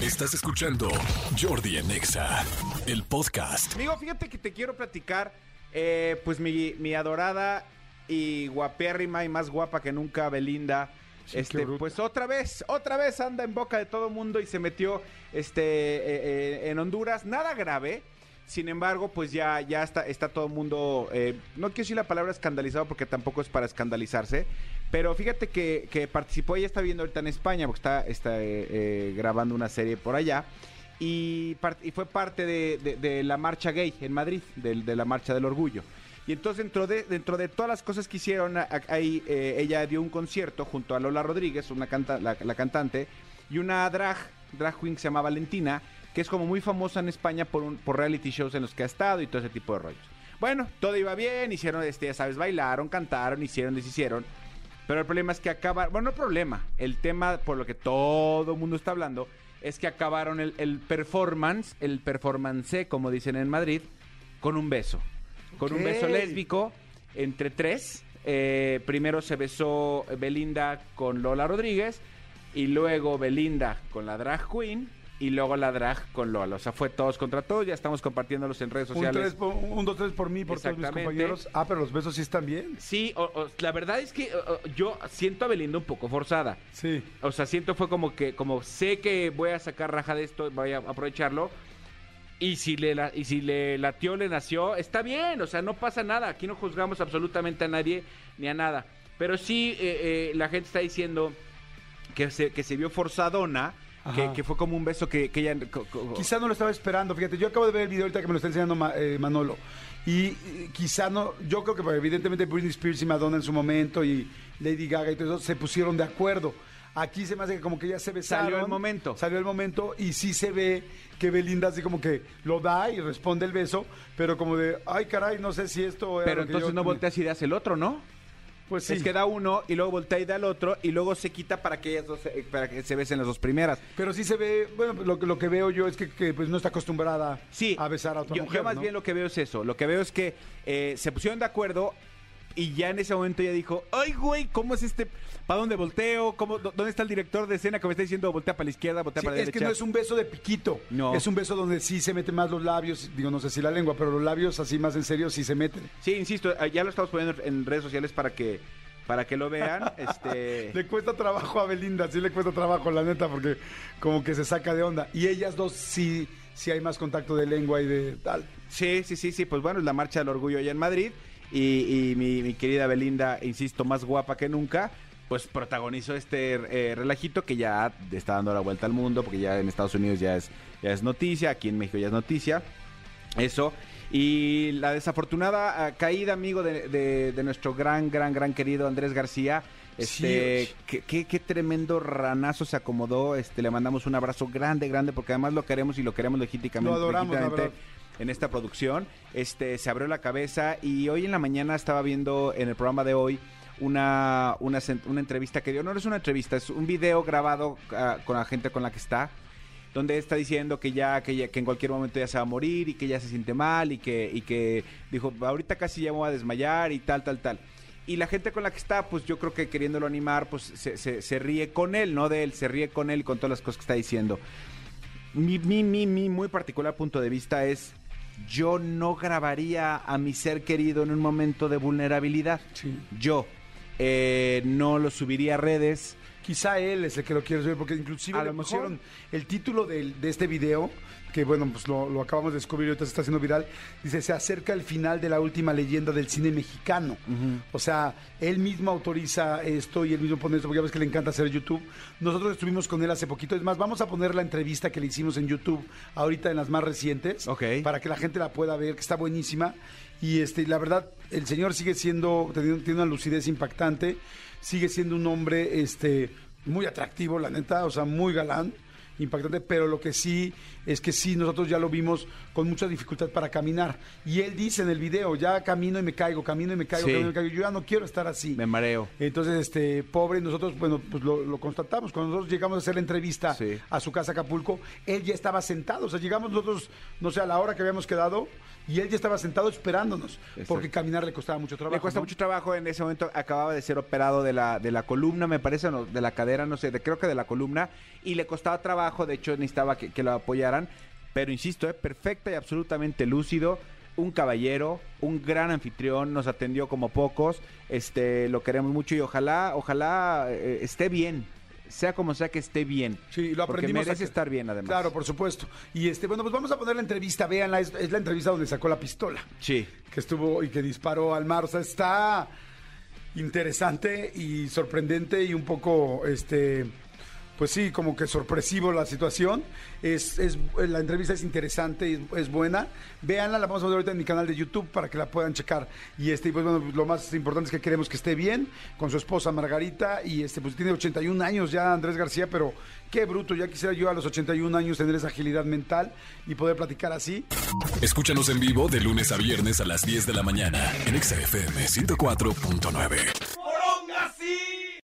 Estás escuchando Jordi en Exa, el podcast. Amigo, fíjate que te quiero platicar, eh, pues mi, mi adorada y guapérrima y más guapa que nunca, Belinda. este, pues otra vez, otra vez anda en boca de todo mundo y se metió este, eh, eh, en Honduras. Nada grave. Sin embargo, pues ya, ya está, está todo el mundo, eh, no quiero decir la palabra escandalizado porque tampoco es para escandalizarse, pero fíjate que, que participó, ella está viendo ahorita en España porque está, está eh, eh, grabando una serie por allá y, fue parte de, la marcha gay en Madrid, de, la marcha del orgullo. Y entonces dentro de, dentro de todas las cosas que hicieron, ahí eh, ella dio un concierto junto a Lola Rodríguez, una canta, la, la cantante, y una drag, drag queen que se llama Valentina, que es como muy famosa en España por, un, por reality shows en los que ha estado y todo ese tipo de rollos. Bueno, todo iba bien, hicieron, este, ya sabes, bailaron, cantaron, hicieron, deshicieron. Pero el problema es que acaba, bueno, no problema, el tema por lo que todo el mundo está hablando es que acabaron el, el performance, el performance, como dicen en Madrid, con un beso. Con un beso lésbico entre tres. Eh, primero se besó Belinda con Lola Rodríguez y luego Belinda con la drag queen y luego la drag con Lola. O sea, fue todos contra todos, ya estamos compartiéndolos en redes Un, sociales. tres por- un, dos, tres por mí, por todos mis compañeros. Ah, pero los besos sí están bien. Sí, o- o- la verdad es que o, yo siento a Belinda un poco forzada. Sí. O sea, siento fue como que, como sé que voy a sacar raja de esto, voy a aprovecharlo. Y si le la- y si le latió, le nació, está bien, o sea, no pasa nada. Aquí no juzgamos absolutamente a nadie ni a nada. Pero sí, eh, eh, la gente está diciendo que se, que se vio forzadona, que, que fue como un beso que, que ella. Quizá no lo estaba esperando. Fíjate, yo acabo de ver el video ahorita que me lo está enseñando Ma- eh, Manolo. Y quizá no, yo creo que pues, evidentemente Britney Spears y Madonna en su momento y Lady Gaga y todo eso se pusieron de acuerdo. Aquí se me hace que como que ya se besaron. Salió el momento. Salió el momento y sí se ve que Belinda así como que lo da y responde el beso, pero como de, ay caray, no sé si esto era Pero entonces no tenía". volteas y das el otro, ¿no? Pues sí. Es que da uno y luego voltea y da el otro y luego se quita para que ellas dos, se- para que se besen las dos primeras. Pero sí se ve, bueno, lo, que- lo que veo yo es que, que, pues no está acostumbrada Sí, a besar a otra yo, mujer. yo más ¿no? bien lo que veo es eso. Lo que veo es que eh, se pusieron de acuerdo y ya en ese momento ella dijo, ay güey, ¿cómo es este? ¿Para dónde volteo? ¿Cómo, dó- ¿Dónde está el director de escena que me está diciendo voltea para la izquierda, voltea Sí, para la es que derecha? no es un beso de piquito. No. Es un beso donde sí se meten más los labios. Digo, no sé si la lengua, pero los labios así más en serio sí se meten. Sí, insisto, eh, ya lo estamos poniendo en redes sociales para que para que lo vean. este Le cuesta trabajo a Belinda, sí le cuesta trabajo, la neta, porque como que se saca de onda. Y ellas dos sí, sí hay más contacto de lengua y de tal. Sí, sí, sí, sí, pues bueno, es la marcha del orgullo allá en Madrid y, y mi, mi querida Belinda, insisto, más guapa que nunca, pues protagonizó este eh, relajito que ya está dando la vuelta al mundo, porque ya en Estados Unidos ya es, ya es noticia, aquí en México ya es noticia, eso. Y la desafortunada ah, caída, amigo, de, de- de nuestro gran, gran, gran querido Andrés García. Este, Sí. qué, qué- qué tremendo ranazo se acomodó. Este, le mandamos un abrazo grande, grande, porque además lo queremos y lo queremos legítimamente. Lo adoramos, legítimamente. En esta producción. Este se abrió la cabeza y hoy en la mañana estaba viendo en el programa de hoy una, una, una entrevista que dio. No, no es una entrevista, es un video grabado ah, con la gente con la que está. Donde está diciendo que ya, que ya, que en cualquier momento ya se va a morir y que ya se siente mal y que, y que dijo, ahorita casi ya me voy a desmayar y tal, tal, tal. Y la gente con la que está, pues yo creo que queriéndolo animar, pues se, se- se ríe con él, no de él, se ríe con él y con todas las cosas que está diciendo. Mi, mi, mi, mi muy particular punto de vista es, yo no grabaría a mi ser querido en un momento de vulnerabilidad. Sí. Yo eh, no lo subiría a redes. Quizá él es el que lo quiere subir, porque inclusive A le lo mejor. pusieron el título del- de, este video, que bueno, pues lo, lo acabamos de descubrir, ahorita se está haciendo viral, dice, se acerca el final de la última leyenda del cine mexicano. O sea, él mismo autoriza esto y él mismo pone esto, porque ya ves que le encanta hacer YouTube. Nosotros estuvimos con él hace poquito, es más, vamos a poner la entrevista que le hicimos en YouTube ahorita en las más recientes, Ok. para que la gente la pueda ver, que está buenísima. Y este, la verdad, el señor sigue siendo, teniendo- tiene una lucidez impactante, sigue siendo un hombre este, muy atractivo, la neta, o sea, muy galán. Impactante, pero lo que sí es que sí, nosotros ya lo vimos con mucha dificultad para caminar. Y él dice en el video, ya camino y me caigo, camino y me caigo, Sí. camino y me caigo. Yo ya no quiero estar así. Me mareo. Entonces, este, pobre, nosotros, bueno, pues lo, lo constatamos. Cuando nosotros llegamos a hacer la entrevista Sí. a su casa Acapulco, él ya estaba sentado. O sea, llegamos nosotros, no sé, a la hora que habíamos quedado, y él ya estaba sentado esperándonos, porque caminar le costaba mucho trabajo. Le cuesta ¿no? mucho trabajo. En ese momento acababa de ser operado de la, de la columna, me parece, no, de la cadera, no sé, de, creo que de la columna. Y le costaba trabajo, de hecho necesitaba que, que lo apoyaran. Pero insisto, eh, perfecta y absolutamente lúcido. Un caballero, un gran anfitrión, nos atendió como pocos. Este, lo queremos mucho y ojalá, ojalá eh, esté bien. Sea como sea que esté bien. Sí, lo Porque aprendimos. merece a- estar bien, además. Claro, por supuesto. Y este, bueno, pues vamos a poner la entrevista, véanla, es, es la entrevista donde sacó la pistola, Sí. que estuvo y que disparó al mar. O sea, está interesante y sorprendente y un poco, este, pues sí, como que sorpresivo la situación. Es, es, la entrevista es interesante y es, es buena. Véanla, la vamos a poner ahorita en mi canal de YouTube para que la puedan checar. Y este, pues bueno, lo más importante es que queremos que esté bien con su esposa Margarita y este, pues tiene 81 años ya Andrés García, pero qué bruto, ya quisiera yo a los 81 años tener esa agilidad mental y poder platicar así. Escúchanos en vivo de lunes a viernes a las 10 de la mañana en Exa FM 104.9.